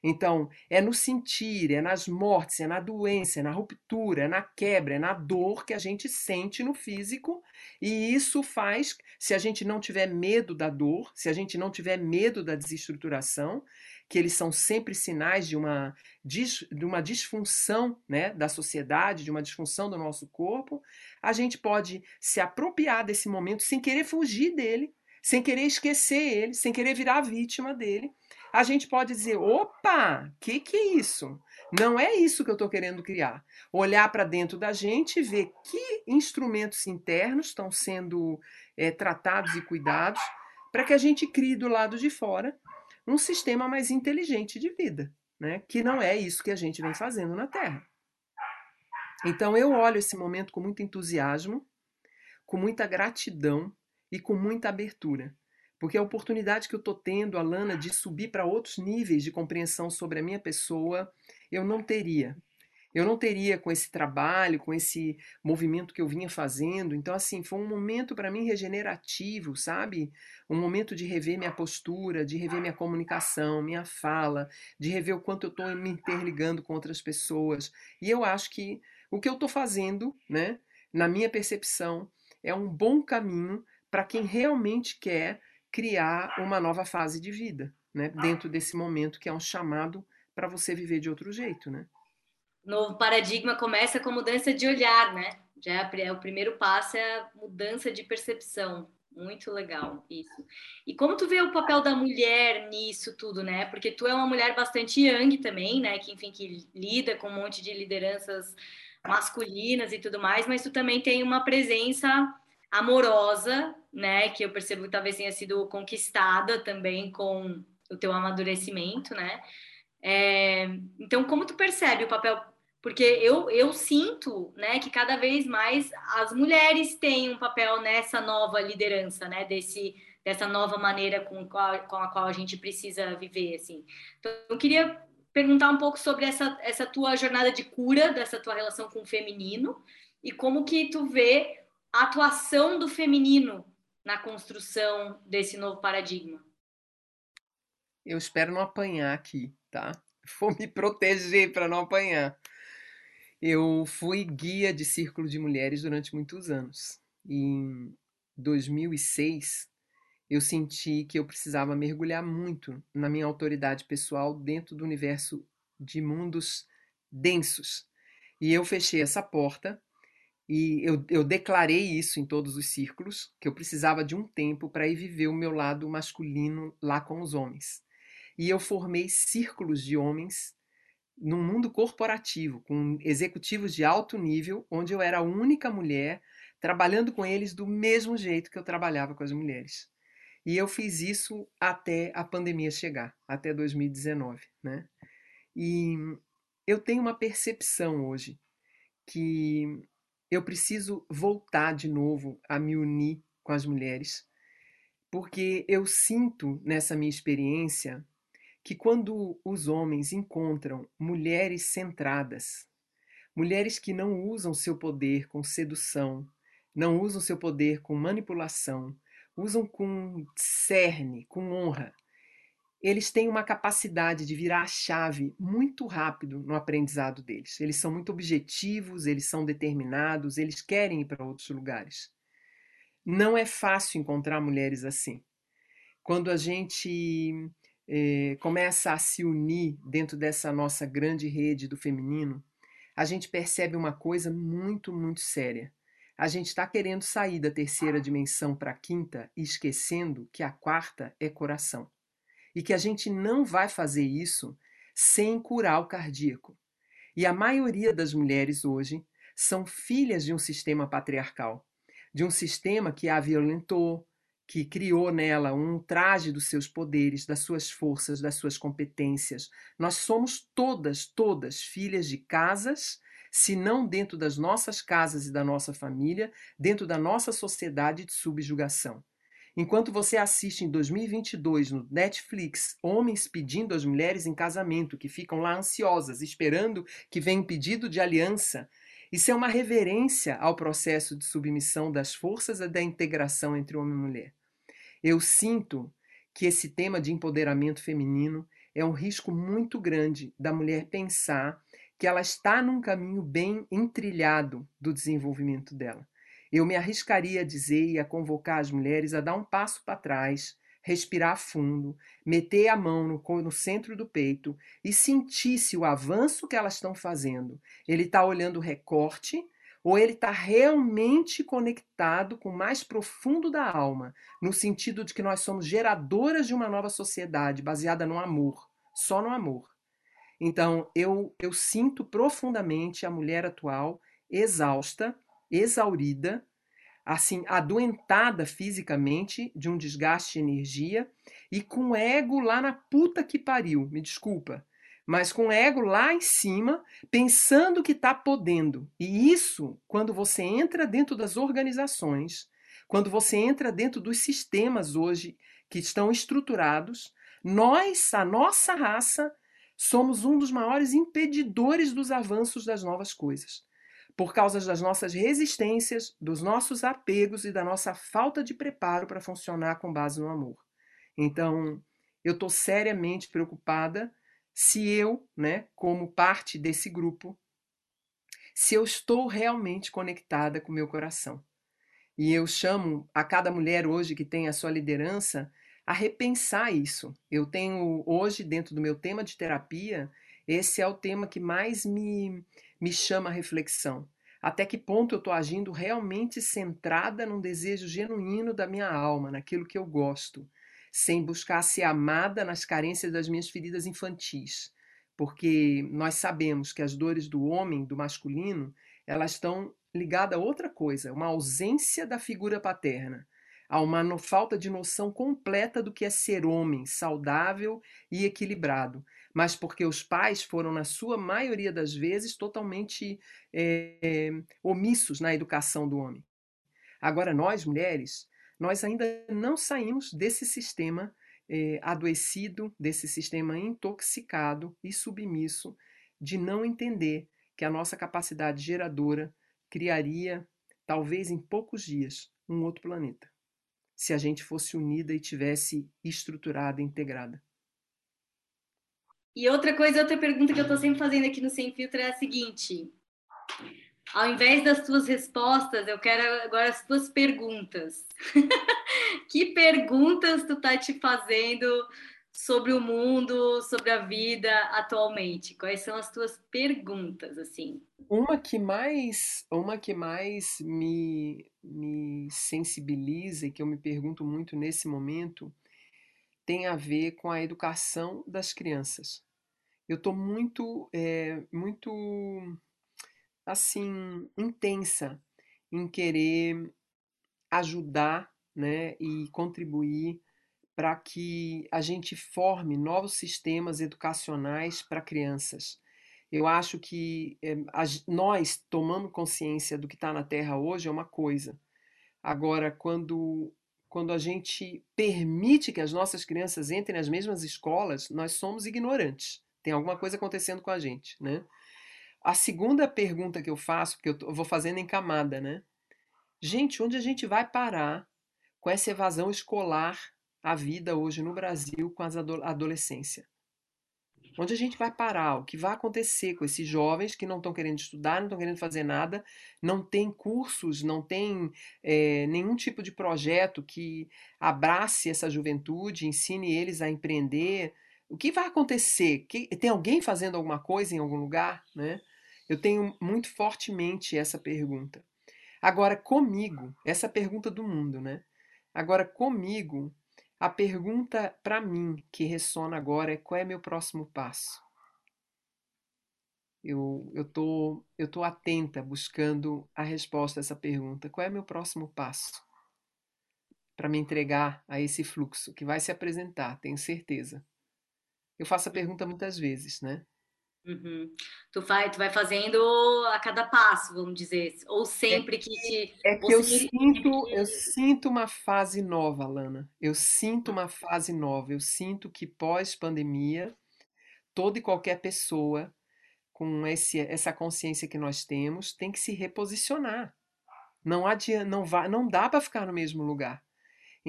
Então, é no sentir, é nas mortes, é na doença, é na ruptura, é na quebra, é na dor que a gente sente no físico, e isso faz, se a gente não tiver medo da dor, se a gente não tiver medo da desestruturação, que eles são sempre sinais de uma, de uma disfunção né, da sociedade, de uma disfunção do nosso corpo, a gente pode se apropriar desse momento sem querer fugir dele, sem querer esquecer ele, sem querer virar vítima dele. A gente pode dizer: opa, que que é isso? Não é isso que eu estou querendo criar. Olhar para dentro da gente e ver que instrumentos internos estão sendo é, tratados e cuidados para que a gente crie do lado de fora um sistema mais inteligente de vida, né? que não é isso que a gente vem fazendo na Terra. Então eu olho esse momento com muito entusiasmo, com muita gratidão e com muita abertura. Porque a oportunidade que eu estou tendo, Alana, de subir para outros níveis de compreensão sobre a minha pessoa, eu não teria eu não teria com esse trabalho, com esse movimento que eu vinha fazendo. Então, assim, foi um momento para mim regenerativo, sabe? Um momento de rever minha postura, de rever minha comunicação, minha fala, de rever o quanto eu estou me interligando com outras pessoas. E eu acho que o que eu estou fazendo, né, na minha percepção, é um bom caminho para quem realmente quer criar uma nova fase de vida, né, dentro desse momento que é um chamado para você viver de outro jeito, né? novo paradigma começa com mudança de olhar, né? Já é, o primeiro passo é a mudança de percepção. Muito legal isso. E como tu vê o papel da mulher nisso tudo, né? Porque tu é uma mulher bastante young também, né? Que enfim que lida com um monte de lideranças masculinas e tudo mais, mas tu também tem uma presença amorosa, né? Que eu percebo que talvez tenha sido conquistada também com o teu amadurecimento, né? É, então, como tu percebe o papel porque eu, eu sinto né, que cada vez mais as mulheres têm um papel nessa nova liderança, né, desse, dessa nova maneira com, qual, com a qual a gente precisa viver. Assim. Então, eu queria perguntar um pouco sobre essa, essa tua jornada de cura, dessa tua relação com o feminino, e como que tu vê a atuação do feminino na construção desse novo paradigma. Eu espero não apanhar aqui, tá? Vou me proteger para não apanhar. Eu fui guia de círculo de mulheres durante muitos anos. Em 2006, eu senti que eu precisava mergulhar muito na minha autoridade pessoal dentro do universo de mundos densos. E eu fechei essa porta e eu, eu declarei isso em todos os círculos, que eu precisava de um tempo para ir viver o meu lado masculino lá com os homens. E eu formei círculos de homens num mundo corporativo, com executivos de alto nível, onde eu era a única mulher trabalhando com eles do mesmo jeito que eu trabalhava com as mulheres. E eu fiz isso até a pandemia chegar, até 2019, né? E eu tenho uma percepção hoje que eu preciso voltar de novo a me unir com as mulheres, porque eu sinto nessa minha experiência que quando os homens encontram mulheres centradas, mulheres que não usam seu poder com sedução, não usam seu poder com manipulação, usam com cerne, com honra. Eles têm uma capacidade de virar a chave muito rápido no aprendizado deles. Eles são muito objetivos, eles são determinados, eles querem ir para outros lugares. Não é fácil encontrar mulheres assim. Quando a gente eh, começa a se unir dentro dessa nossa grande rede do feminino, a gente percebe uma coisa muito, muito séria a gente está querendo sair da terceira dimensão para a quinta e esquecendo que a quarta é coração. E que a gente não vai fazer isso sem curar o cardíaco. E a maioria das mulheres hoje são filhas de um sistema patriarcal, de um sistema que a violentou, que criou nela um traje dos seus poderes, das suas forças, das suas competências. Nós somos todas, todas filhas de casas se não dentro das nossas casas e da nossa família, dentro da nossa sociedade de subjugação. Enquanto você assiste em 2022 no Netflix homens pedindo às mulheres em casamento, que ficam lá ansiosas, esperando que venha um pedido de aliança, isso é uma reverência ao processo de submissão das forças e da integração entre homem e mulher. Eu sinto que esse tema de empoderamento feminino é um risco muito grande da mulher pensar que ela está num caminho bem entrilhado do desenvolvimento dela. Eu me arriscaria a dizer e a convocar as mulheres a dar um passo para trás, respirar fundo, meter a mão no, no centro do peito e sentir se o avanço que elas estão fazendo, ele está olhando o recorte ou ele está realmente conectado com o mais profundo da alma, no sentido de que nós somos geradoras de uma nova sociedade baseada no amor, só no amor. Então, eu, eu sinto profundamente a mulher atual exausta, exaurida, assim, adoentada fisicamente, de um desgaste de energia e com ego lá na puta que pariu, me desculpa, mas com ego lá em cima, pensando que está podendo. E isso, quando você entra dentro das organizações, quando você entra dentro dos sistemas hoje que estão estruturados, nós, a nossa raça, somos um dos maiores impedidores dos avanços das novas coisas, por causa das nossas resistências, dos nossos apegos e da nossa falta de preparo para funcionar com base no amor. Então, eu estou seriamente preocupada se eu, né, como parte desse grupo, se eu estou realmente conectada com o meu coração. E eu chamo a cada mulher hoje que tem a sua liderança a repensar isso. Eu tenho hoje, dentro do meu tema de terapia, esse é o tema que mais me, me chama a reflexão. Até que ponto eu estou agindo realmente centrada num desejo genuíno da minha alma, naquilo que eu gosto, sem buscar ser amada nas carências das minhas feridas infantis. Porque nós sabemos que as dores do homem, do masculino, elas estão ligadas a outra coisa, uma ausência da figura paterna. Há uma falta de noção completa do que é ser homem, saudável e equilibrado. Mas porque os pais foram, na sua maioria das vezes, totalmente é, omissos na educação do homem. Agora, nós, mulheres, nós ainda não saímos desse sistema é, adoecido, desse sistema intoxicado e submisso de não entender que a nossa capacidade geradora criaria, talvez em poucos dias, um outro planeta se a gente fosse unida e tivesse estruturada, integrada. E outra coisa, outra pergunta que eu estou sempre fazendo aqui no Sem Filtro é a seguinte: ao invés das tuas respostas, eu quero agora as tuas perguntas. que perguntas tu tá te fazendo sobre o mundo, sobre a vida atualmente? Quais são as tuas perguntas, assim? Uma que mais, uma que mais me, me sensibiliza e que eu me pergunto muito nesse momento tem a ver com a educação das crianças. Eu estou muito, é, muito, assim, intensa em querer ajudar, né, e contribuir para que a gente forme novos sistemas educacionais para crianças. Eu acho que é, a, nós tomando consciência do que está na Terra hoje é uma coisa. Agora, quando, quando a gente permite que as nossas crianças entrem nas mesmas escolas, nós somos ignorantes. Tem alguma coisa acontecendo com a gente, né? a segunda pergunta que eu faço, porque eu, vou fazendo em camada, né? Gente, onde a gente vai parar com essa evasão escolar à vida hoje no Brasil com a adolescência? Onde a gente vai parar? O que vai acontecer com esses jovens que não estão querendo estudar, não estão querendo fazer nada, não tem cursos, não tem é, nenhum tipo de projeto que abrace essa juventude, ensine eles a empreender? O que vai acontecer? Que, tem alguém fazendo alguma coisa em algum lugar? Né? Eu tenho muito fortemente essa pergunta. Agora, comigo, essa pergunta do mundo, né? Agora, comigo, a pergunta para mim que ressona agora é qual é meu próximo passo? Eu eu tô eu tô atenta buscando a resposta a essa pergunta. Qual é meu próximo passo? Para me entregar a esse fluxo que vai se apresentar, tenho certeza. Eu faço a pergunta muitas vezes, né? Uhum. Tu, vai, tu vai fazendo a cada passo, vamos dizer, ou sempre é que, te. É que eu sinto, eu sinto uma fase nova, Lana. Eu sinto uma fase nova. Eu sinto que pós-pandemia, toda e qualquer pessoa com esse, essa consciência que nós temos tem que se reposicionar. Não adianta, não, vai, não dá para ficar no mesmo lugar.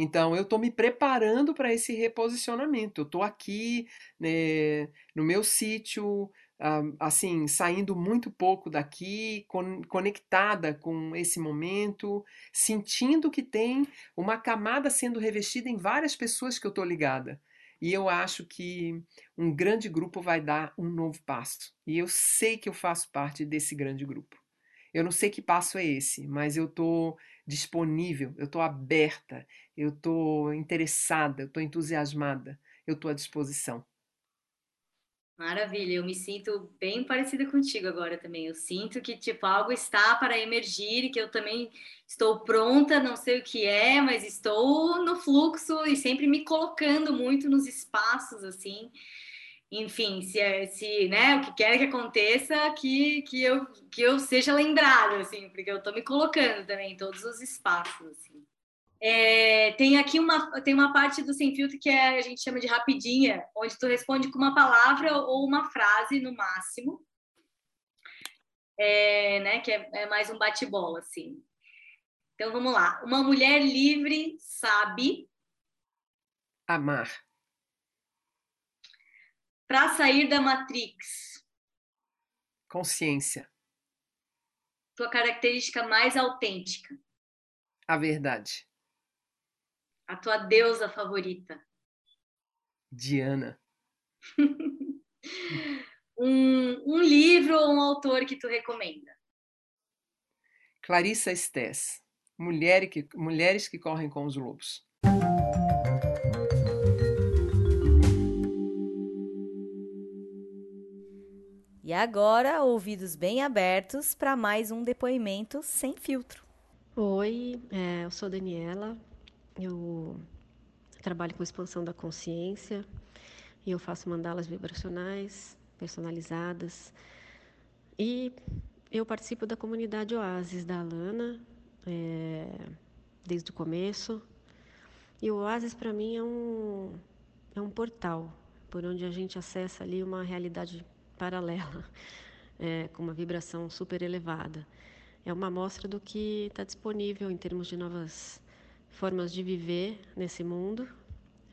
Então, eu estou me preparando para esse reposicionamento. Eu estou aqui né, no meu sítio, assim, saindo muito pouco daqui, conectada com esse momento, sentindo que tem uma camada sendo revestida em várias pessoas que eu estou ligada. E eu acho que um grande grupo vai dar um novo passo. E eu sei que eu faço parte desse grande grupo. Eu não sei que passo é esse, mas eu estou disponível, eu estou aberta, eu estou interessada, eu estou entusiasmada, eu estou à disposição. Maravilha, eu me sinto bem parecida contigo agora também. Eu sinto que tipo algo está para emergir e que eu também estou pronta, não sei o que é, mas estou no fluxo e sempre me colocando muito nos espaços assim. Enfim, se, é, se né, o que quer que aconteça, que, que, eu, que eu seja lembrada, assim, porque eu estou me colocando também em todos os espaços. Assim. É, tem aqui uma, tem uma parte do Sem Filtro que é, a gente chama de rapidinha, onde tu responde com uma palavra ou uma frase no máximo. É, né, que é, é mais um bate-bola, assim. Então vamos lá. Uma mulher livre sabe amar. Para sair da Matrix. Consciência. Tua característica mais autêntica. A verdade. A tua deusa favorita? Diana. um, um livro ou um autor que tu recomenda? Clarissa Estés. Mulher que, Mulheres que Correm com os Lobos. E agora, ouvidos bem abertos para mais um depoimento sem filtro. Oi, é, eu sou Daniela, eu trabalho com expansão da consciência e eu faço mandalas vibracionais personalizadas. E eu participo da comunidade Oasis da Alana é, desde o começo. E o Oasis para mim é um, é um portal por onde a gente acessa ali uma realidade paralela, é, com uma vibração super elevada. É uma amostra do que está disponível em termos de novas formas de viver nesse mundo,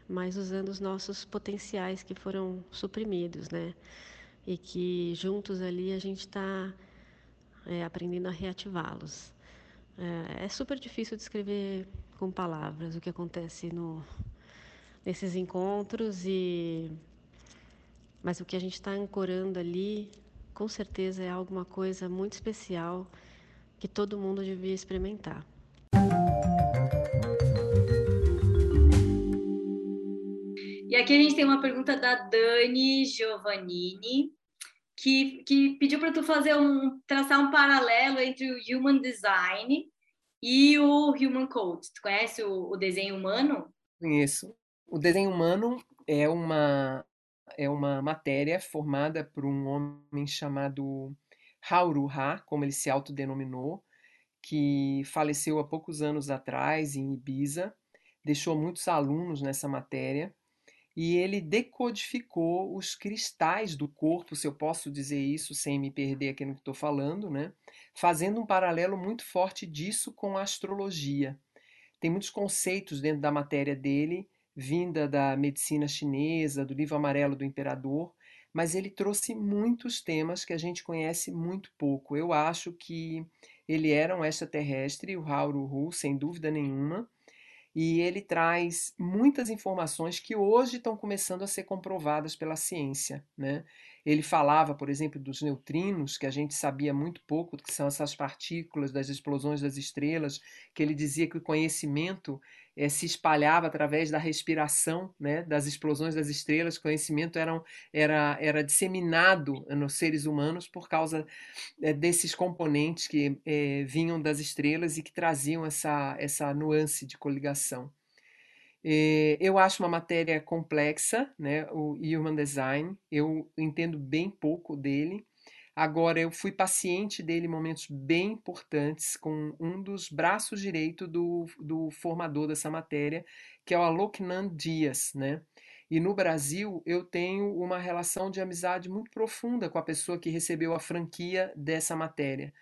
mas usando os nossos potenciais que foram suprimidos, né? E que juntos ali a gente está é, aprendendo a reativá-los. É, é, super difícil descrever com palavras o que acontece no, nesses encontros e mas o que a gente está ancorando ali, com certeza é alguma coisa muito especial que todo mundo devia experimentar. E aqui a gente tem uma pergunta da Dani Giovannini, que, que pediu para tu fazer um traçar um paralelo entre o human design e o human code. Tu conhece o, o desenho humano? Conheço. O desenho humano é uma é uma matéria formada por um homem chamado Hauru Ha, como ele se autodenominou, que faleceu há poucos anos atrás em Ibiza, deixou muitos alunos nessa matéria e ele decodificou os cristais do corpo, se eu posso dizer isso sem me perder aqui no que estou falando, né? fazendo um paralelo muito forte disso com a astrologia. Tem muitos conceitos dentro da matéria dele, vinda da medicina chinesa, do livro amarelo do imperador, mas ele trouxe muitos temas que a gente conhece muito pouco. Eu acho que ele era um extraterrestre, o Hauru sem dúvida nenhuma, e ele traz muitas informações que hoje estão começando a ser comprovadas pela ciência. Né? Ele falava, por exemplo, dos neutrinos, que a gente sabia muito pouco, que são essas partículas das explosões das estrelas, que ele dizia que o conhecimento é, se espalhava através da respiração né, das explosões das estrelas, conhecimento era, era, era disseminado nos seres humanos por causa é, desses componentes que é, vinham das estrelas e que traziam essa, essa nuance de coligação. Eu acho uma matéria complexa, né, o Human Design, eu entendo bem pouco dele, Agora, eu fui paciente dele em momentos bem importantes com um dos braços direito do, do formador dessa matéria, que é o Aloknan Dias, né? E no Brasil, eu tenho uma relação de amizade muito profunda com a pessoa que recebeu a franquia dessa matéria.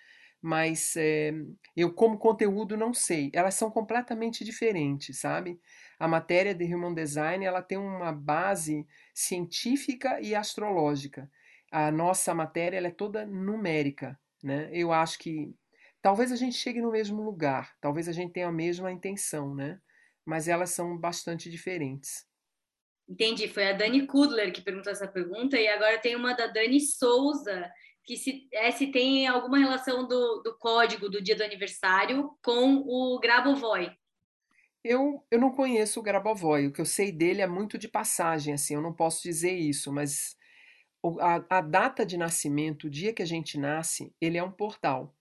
Mas é, eu, como conteúdo, não sei. Elas são completamente diferentes, sabe? A matéria de Human Design ela tem uma base científica e astrológica a nossa matéria ela é toda numérica. Né? Eu acho que talvez a gente chegue no mesmo lugar, talvez a gente tenha a mesma intenção, né? mas elas são bastante diferentes. Entendi, foi a Dani Kudler que perguntou essa pergunta, e agora tem uma da Dani Souza, que se, é, se tem alguma relação do, do código do dia do aniversário com o Grabovoi. Eu, eu não conheço o Grabovoi, o que eu sei dele é muito de passagem, assim, eu não posso dizer isso, mas a, a data de nascimento, o dia que a gente nasce, ele é um portal.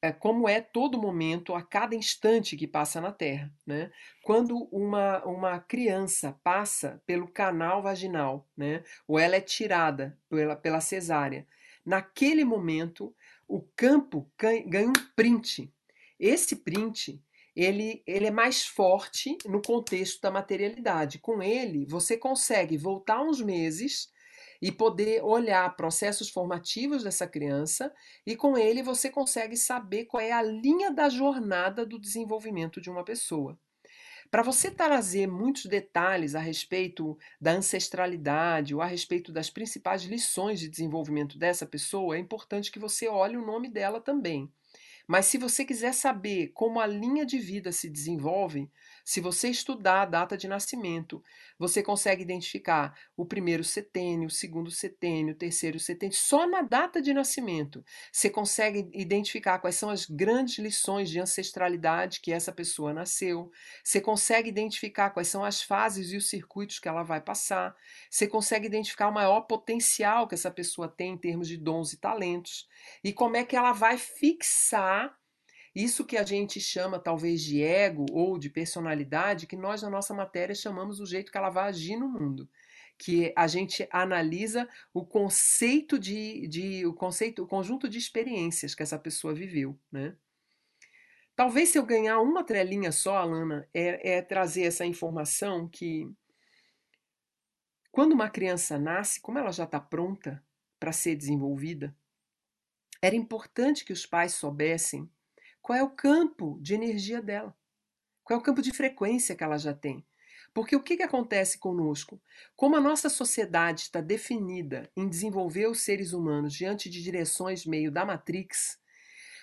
É como é todo momento, a cada instante que passa na Terra. Né? Quando uma, uma criança passa pelo canal vaginal, né? ou ela é tirada pela, pela cesárea, naquele momento o campo ganha um print. Esse print ele, ele é mais forte no contexto da materialidade. Com ele, você consegue voltar uns meses e poder olhar processos formativos dessa criança e com ele você consegue saber qual é a linha da jornada do desenvolvimento de uma pessoa. Para você trazer muitos detalhes a respeito da ancestralidade ou a respeito das principais lições de desenvolvimento dessa pessoa, é importante que você olhe o nome dela também. Mas se você quiser saber como a linha de vida se desenvolve, se você estudar a data de nascimento, você consegue identificar o primeiro setênio, o segundo setênio, o terceiro setênio, só na data de nascimento. Você consegue identificar quais são as grandes lições de ancestralidade que essa pessoa nasceu. Você consegue identificar quais são as fases e os circuitos que ela vai passar. Você consegue identificar o maior potencial que essa pessoa tem em termos de dons e talentos. E como é que ela vai fixar isso que a gente chama talvez de ego ou de personalidade, que nós na nossa matéria chamamos do jeito que ela vai agir no mundo. Que a gente analisa o conceito de, de o conceito, o conjunto de experiências que essa pessoa viveu, né? Talvez se eu ganhar uma trelinha só, Alana, é, é trazer essa informação que quando uma criança nasce, como ela já está pronta para ser desenvolvida, era importante que os pais soubessem qual é o campo de energia dela? Qual é o campo de frequência que ela já tem? Porque o que, que acontece conosco? Como a nossa sociedade está definida em desenvolver os seres humanos diante de direções meio da Matrix,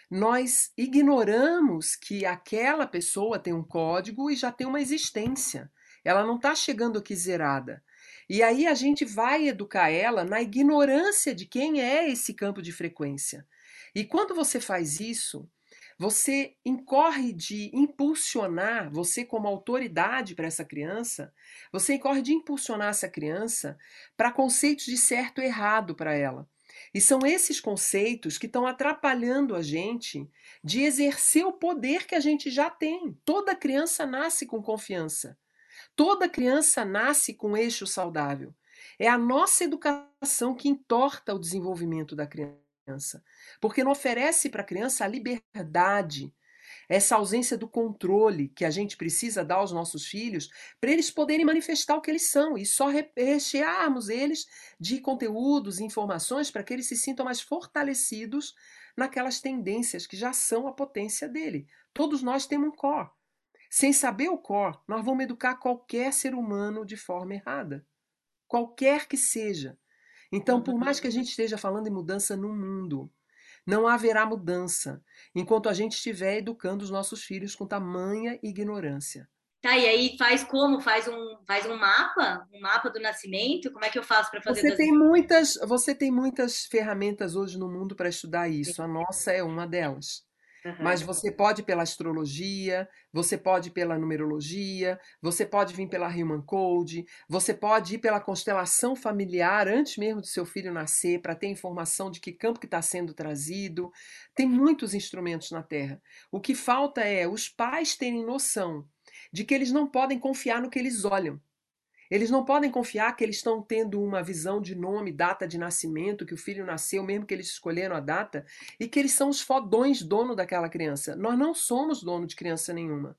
nós ignoramos que aquela pessoa tem um código e já tem uma existência. Ela não está chegando aqui zerada. E aí a gente vai educar ela na ignorância de quem é esse campo de frequência. E quando você faz isso, você incorre de impulsionar, você como autoridade para essa criança, você incorre de impulsionar essa criança para conceitos de certo e errado para ela. E são esses conceitos que estão atrapalhando a gente de exercer o poder que a gente já tem. Toda criança nasce com confiança. Toda criança nasce com eixo saudável. É a nossa educação que entorta o desenvolvimento da criança criança, porque não oferece para a criança a liberdade. essa ausência do controle que a gente precisa dar aos nossos filhos para eles poderem manifestar o que eles são e só rechearmos eles de conteúdos e informações para que eles se sintam mais fortalecidos naquelas tendências que já são a potência dele. Todos nós temos um core. Sem saber o core, nós vamos educar qualquer ser humano de forma errada. Qualquer que seja. Então, por mais que a gente esteja falando em mudança no mundo, não haverá mudança enquanto a gente estiver educando os nossos filhos com tamanha ignorância. Tá, e aí faz como? Faz um, faz um mapa? Um mapa do nascimento? Como é que eu faço para fazer você das... tem muitas Você tem muitas ferramentas hoje no mundo para estudar isso. A nossa é uma delas. Mas você pode pela astrologia, você pode pela numerologia, você pode vir pela Human Code, você pode ir pela constelação familiar antes mesmo do seu filho nascer para ter informação de que campo que está sendo trazido. Tem muitos instrumentos na Terra. O que falta é os pais terem noção de que eles não podem confiar no que eles olham. Eles não podem confiar que eles estão tendo uma visão de nome, data de nascimento, que o filho nasceu, mesmo que eles escolheram a data, e que eles são os fodões dono daquela criança. Nós não somos dono de criança nenhuma.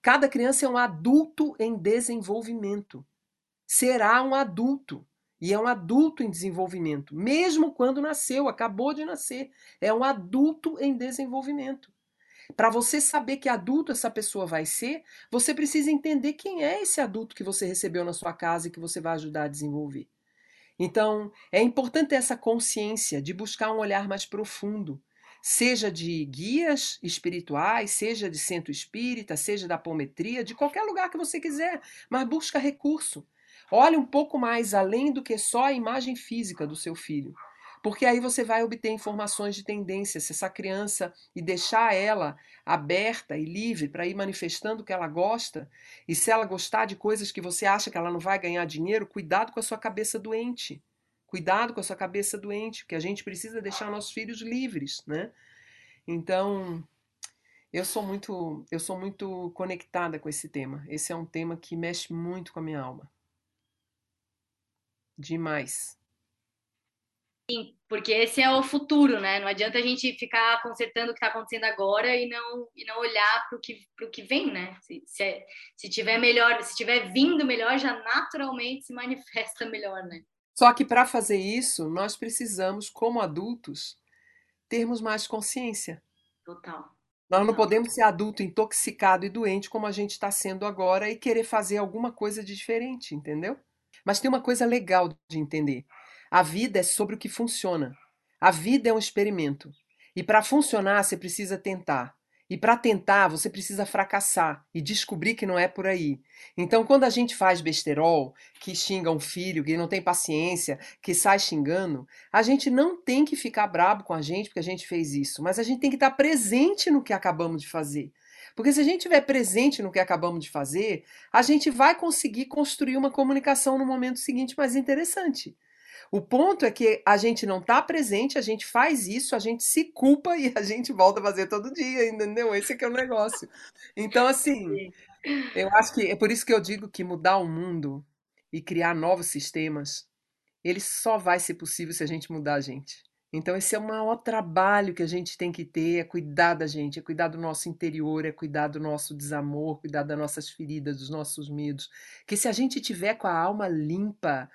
Cada criança é um adulto em desenvolvimento. Será um adulto. E é um adulto em desenvolvimento, mesmo quando nasceu, acabou de nascer. É um adulto em desenvolvimento. Para você saber que adulto essa pessoa vai ser, você precisa entender quem é esse adulto que você recebeu na sua casa e que você vai ajudar a desenvolver. Então, é importante essa consciência de buscar um olhar mais profundo, seja de guias espirituais, seja de centro espírita, seja da apometria, de qualquer lugar que você quiser, mas busca recurso. Olhe um pouco mais além do que só a imagem física do seu filho. Porque aí você vai obter informações de tendência, se essa criança e deixar ela aberta e livre para ir manifestando o que ela gosta, e se ela gostar de coisas que você acha que ela não vai ganhar dinheiro, cuidado com a sua cabeça doente. Cuidado com a sua cabeça doente, porque a gente precisa deixar nossos filhos livres, né? Então, eu sou muito, eu sou muito conectada com esse tema. Esse é um tema que mexe muito com a minha alma. Demais. Sim, porque esse é o futuro, né? Não adianta a gente ficar consertando o que está acontecendo agora e não, e não olhar para o que, que vem, né? Se, se, é, se tiver melhor, se tiver vindo melhor, já naturalmente se manifesta melhor, né? Só que para fazer isso, nós precisamos, como adultos, termos mais consciência. Total. Nós não podemos ser adulto intoxicado e doente como a gente está sendo agora e querer fazer alguma coisa de diferente, entendeu? Mas tem uma coisa legal de entender. A vida é sobre o que funciona. A vida é um experimento. E para funcionar, você precisa tentar. E para tentar, você precisa fracassar e descobrir que não é por aí. Então, quando a gente faz besterol, que xinga um filho, que não tem paciência, que sai xingando, a gente não tem que ficar brabo com a gente porque a gente fez isso, mas a gente tem que estar presente no que acabamos de fazer. Porque se a gente estiver presente no que acabamos de fazer, a gente vai conseguir construir uma comunicação no momento seguinte mais interessante. O ponto é que a gente não está presente, a gente faz isso, a gente se culpa e a gente volta a fazer todo dia, entendeu? Esse é que é o negócio. Então, assim, eu acho que é por isso que eu digo que mudar o mundo e criar novos sistemas, ele só vai ser possível se a gente mudar a gente. Então, esse é o maior trabalho que a gente tem que ter, é cuidar da gente, é cuidar do nosso interior, é cuidar do nosso desamor, cuidar das nossas feridas, dos nossos medos. Que se a gente tiver com a alma limpa,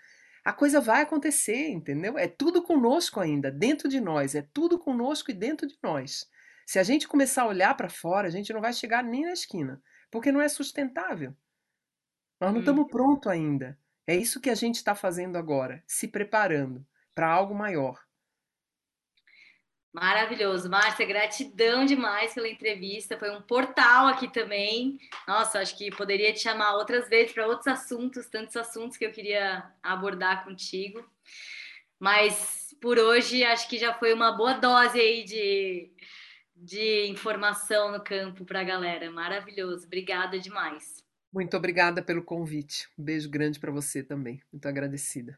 a coisa vai acontecer, entendeu? É tudo conosco ainda, dentro de nós, é tudo conosco e dentro de nós. Se a gente começar a olhar para fora, a gente não vai chegar nem na esquina, porque não é sustentável. Nós não hum. estamos prontos ainda. É isso que a gente está fazendo agora, se preparando para algo maior. Maravilhoso. Márcia, gratidão demais pela entrevista. Foi um portal aqui também. Nossa, acho que poderia te chamar outras vezes para outros assuntos, tantos assuntos que eu queria abordar contigo. Mas por hoje acho que já foi uma boa dose aí de, de informação no campo para a galera. Maravilhoso. Obrigada demais. Muito obrigada pelo convite. Um beijo grande para você também. Muito agradecida.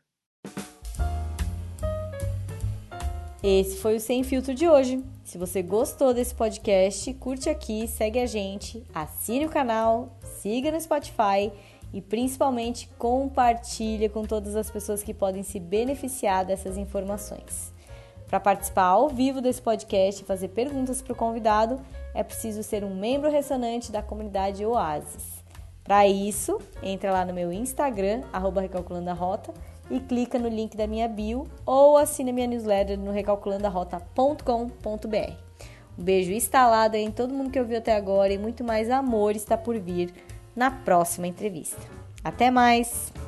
Esse foi o Sem Filtro de hoje. Se você gostou desse podcast, curte aqui, segue a gente, assine o canal, siga no Spotify e principalmente compartilha com todas as pessoas que podem se beneficiar dessas informações. Para participar ao vivo desse podcast e fazer perguntas para o convidado, é preciso ser um membro ressonante da comunidade Oasis. Para isso, entra lá no meu Instagram, arroba Recalculando a Rota, e clica no link da minha bio ou assina minha newsletter no recalculandoarota.com.br. Um beijo instalado em todo mundo que ouviu até agora e muito mais amor está por vir na próxima entrevista. Até mais!